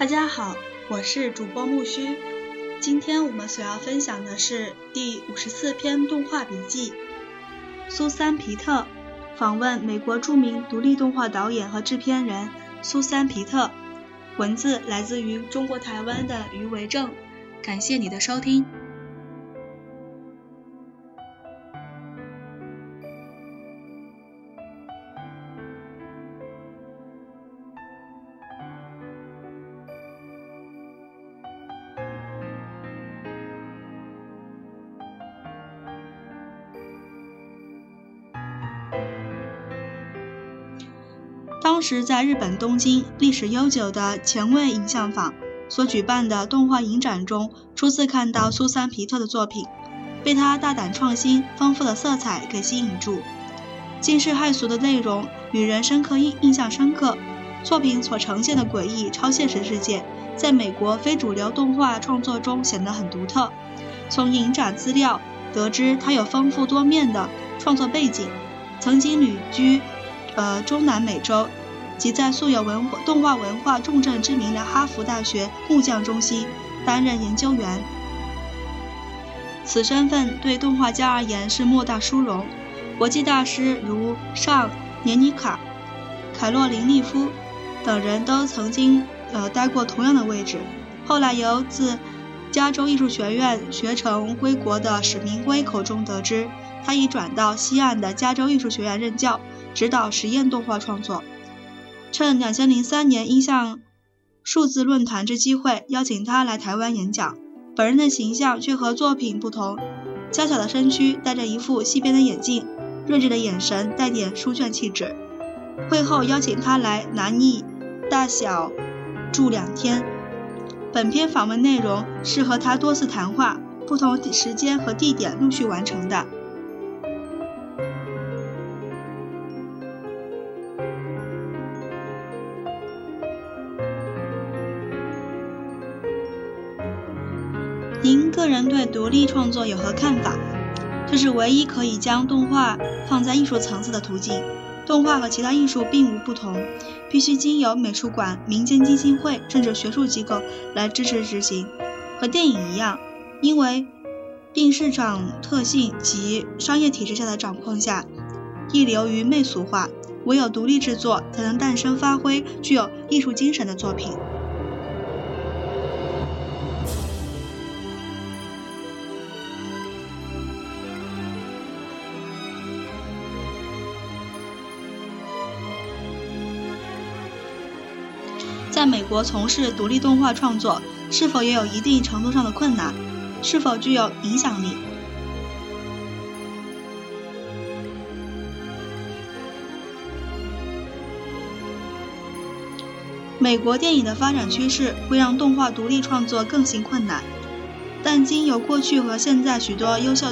大家好，我是主播木须。今天我们所要分享的是第五十四篇动画笔记。苏珊·皮特访问美国著名独立动画导演和制片人苏珊·皮特。文字来自于中国台湾的余维正。感谢你的收听。当时在日本东京历史悠久的前卫影像坊所举办的动画影展中，初次看到苏珊·皮特的作品，被他大胆创新、丰富的色彩给吸引住。惊世骇俗的内容与人深刻印印象深刻，作品所呈现的诡异超现实世界，在美国非主流动画创作中显得很独特。从影展资料得知，他有丰富多面的创作背景，曾经旅居。呃，中南美洲，即在素有文动画文化重镇之名的哈佛大学木匠中心担任研究员。此身份对动画家而言是莫大殊荣。国际大师如尚年尼卡、凯洛琳利夫等人都曾经呃待过同样的位置。后来由自加州艺术学院学成归国的史明辉口中得知，他已转到西岸的加州艺术学院任教。指导实验动画创作，趁两千零三年音像数字论坛之机会，邀请他来台湾演讲。本人的形象却和作品不同，娇小的身躯，戴着一副细边的眼镜，睿智的眼神带点书卷气质。会后邀请他来南艺大小住两天。本篇访问内容是和他多次谈话，不同时间和地点陆续完成的。您个人对独立创作有何看法？这是唯一可以将动画放在艺术层次的途径。动画和其他艺术并无不同，必须经由美术馆、民间基金会甚至学术机构来支持执行。和电影一样，因为并市场特性及商业体制下的掌控下，易流于媚俗化。唯有独立制作，才能诞生发挥具有艺术精神的作品。在美国从事独立动画创作，是否也有一定程度上的困难？是否具有影响力？美国电影的发展趋势会让动画独立创作更形困难，但经由过去和现在许多优秀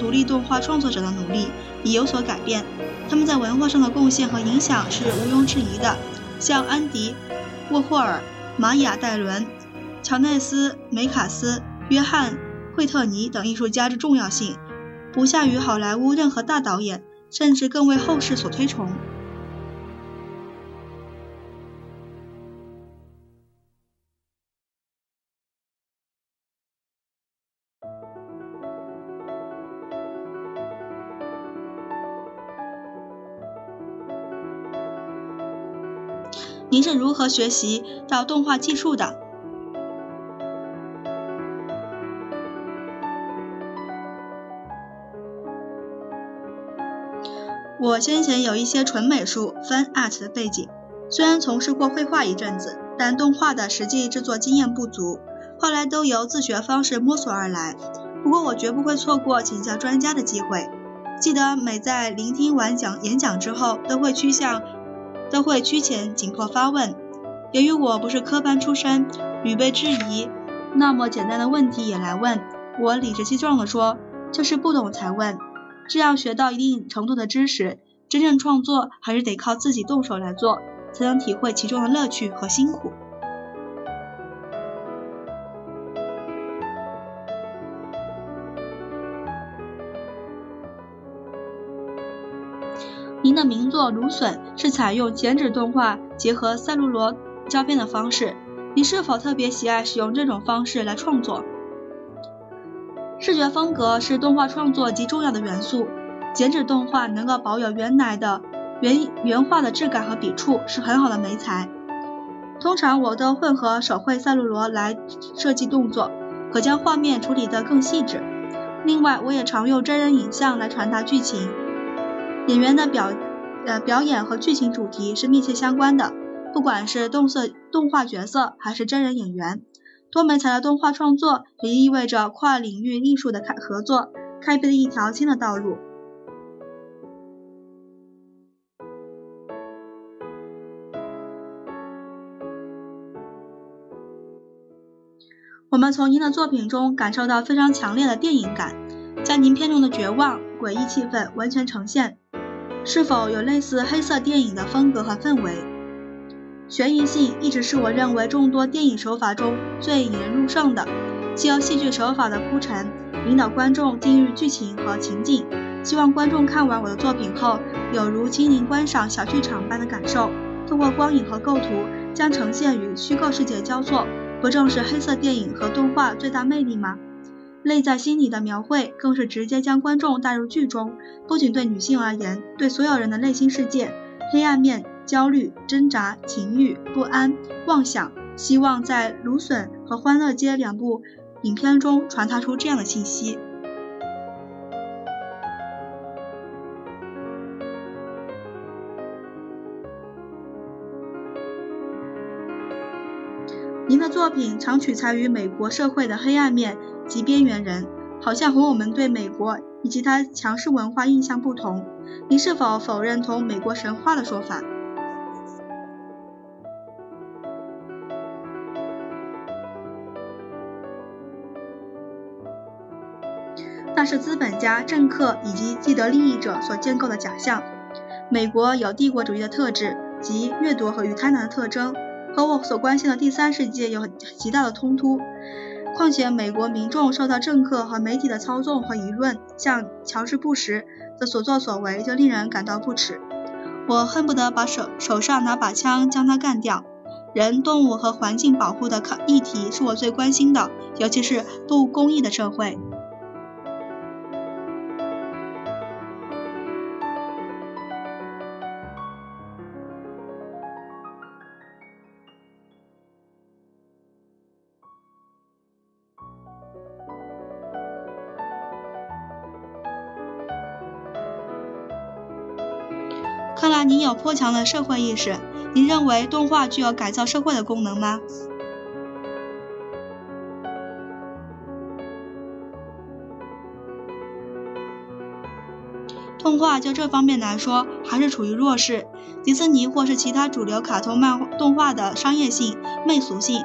独立动画创作者的努力，已有所改变。他们在文化上的贡献和影响是毋庸置疑的，像安迪。沃霍尔、玛雅·戴伦、乔奈斯·梅卡斯、约翰·惠特尼等艺术家之重要性，不下于好莱坞任何大导演，甚至更为后世所推崇。您是如何学习到动画技术的？我先前有一些纯美术 （fan art） 的背景，虽然从事过绘画一阵子，但动画的实际制作经验不足，后来都由自学方式摸索而来。不过我绝不会错过请教专家的机会。记得每在聆听完讲演讲之后，都会趋向。都会趋前紧迫发问。由于我不是科班出身，屡被质疑，那么简单的问题也来问。我理直气壮地说：“就是不懂才问。”这样学到一定程度的知识，真正创作还是得靠自己动手来做，才能体会其中的乐趣和辛苦。您的名作《芦笋》是采用剪纸动画结合赛璐罗胶片的方式，你是否特别喜爱使用这种方式来创作？视觉风格是动画创作极重要的元素。剪纸动画能够保有原来的原原画的质感和笔触，是很好的媒材。通常我都混合手绘赛璐罗来设计动作，可将画面处理得更细致。另外，我也常用真人影像来传达剧情。演员的表呃表演和剧情主题是密切相关的，不管是动色动画角色还是真人演员。多媒材的动画创作也意味着跨领域艺术的开合作，开辟了一条新的道路。我们从您的作品中感受到非常强烈的电影感，将您片中的绝望、诡异气氛完全呈现。是否有类似黑色电影的风格和氛围？悬疑性一直是我认为众多电影手法中最引人入胜的，既有戏剧手法的铺陈，引导观众进入剧情和情境。希望观众看完我的作品后，有如亲临观赏小剧场般的感受。通过光影和构图，将呈现与虚构世界交错。不正是黑色电影和动画最大魅力吗？泪在心里的描绘更是直接将观众带入剧中。不仅对女性而言，对所有人的内心世界、黑暗面、焦虑、挣扎、情欲、不安、妄想、希望，在《芦笋》和《欢乐街》两部影片中传达出这样的信息。的作品常取材于美国社会的黑暗面及边缘人，好像和我们对美国以及它强势文化印象不同。您是否否认同美国神话的说法？那是资本家、政客以及既得利益者所建构的假象。美国有帝国主义的特质及掠夺和与贪婪的特征。和我所关心的第三世界有极大的冲突。况且，美国民众受到政客和媒体的操纵和舆论，像乔治·布什的所作所为就令人感到不耻。我恨不得把手手上拿把枪将他干掉。人、动物和环境保护的考议题是我最关心的，尤其是不公义的社会。看来您有颇强的社会意识。您认为动画具有改造社会的功能吗？动画就这方面来说，还是处于弱势。迪士尼或是其他主流卡通漫动画的商业性、媚俗性，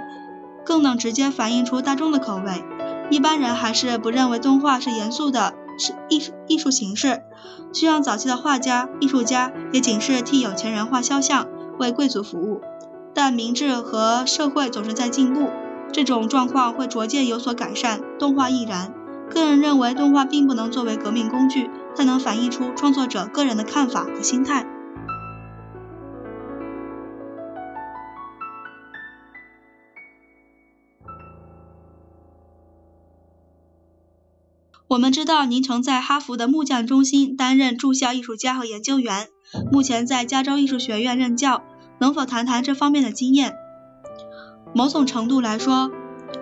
更能直接反映出大众的口味。一般人还是不认为动画是严肃的。是艺术艺术形式，就像早期的画家、艺术家也仅是替有钱人画肖像，为贵族服务。但明智和社会总是在进步，这种状况会逐渐有所改善。动画亦然。个人认为，动画并不能作为革命工具，它能反映出创作者个人的看法和心态。我们知道您曾在哈佛的木匠中心担任驻校艺术家和研究员，目前在加州艺术学院任教。能否谈谈这方面的经验？某种程度来说，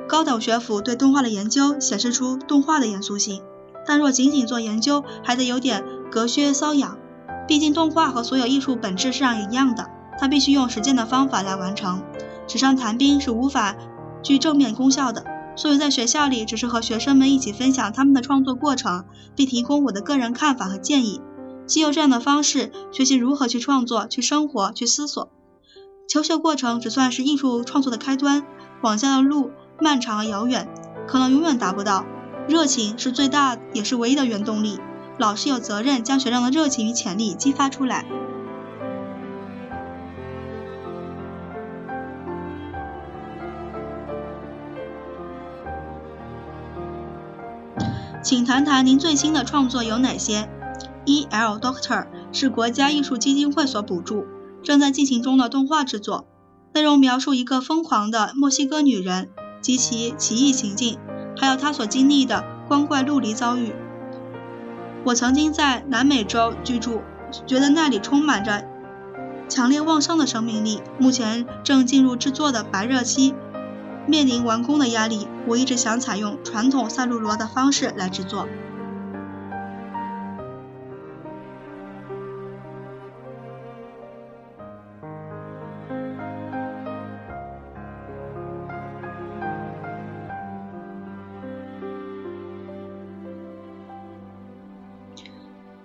高等学府对动画的研究显示出动画的严肃性，但若仅仅做研究，还得有点隔靴搔痒。毕竟动画和所有艺术本质上一样的，它必须用实践的方法来完成。纸上谈兵是无法具正面功效的。所以在学校里，只是和学生们一起分享他们的创作过程，并提供我的个人看法和建议。既有这样的方式学习如何去创作、去生活、去思索。求学过程只算是艺术创作的开端，往下的路漫长而遥远，可能永远达不到。热情是最大也是唯一的原动力。老师有责任将学生的热情与潜力激发出来。请谈谈您最新的创作有哪些？E L Doctor 是国家艺术基金会所补助，正在进行中的动画制作。内容描述一个疯狂的墨西哥女人及其奇异行径，还有她所经历的光怪陆离遭遇。我曾经在南美洲居住，觉得那里充满着强烈旺盛的生命力。目前正进入制作的白热期，面临完工的压力，我一直想采用传统赛璐罗的方式来制作。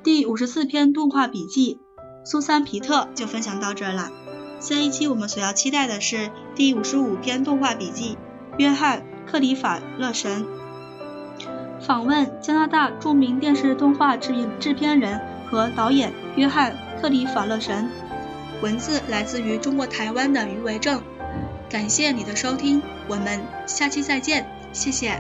第五十四篇动画笔记，苏珊·皮特就分享到这儿了。下一期我们所要期待的是第五十五篇动画笔记，约翰·克里法勒神。访问加拿大著名电视动画制制片人和导演约翰·克里法勒神。文字来自于中国台湾的余维正。感谢你的收听，我们下期再见，谢谢。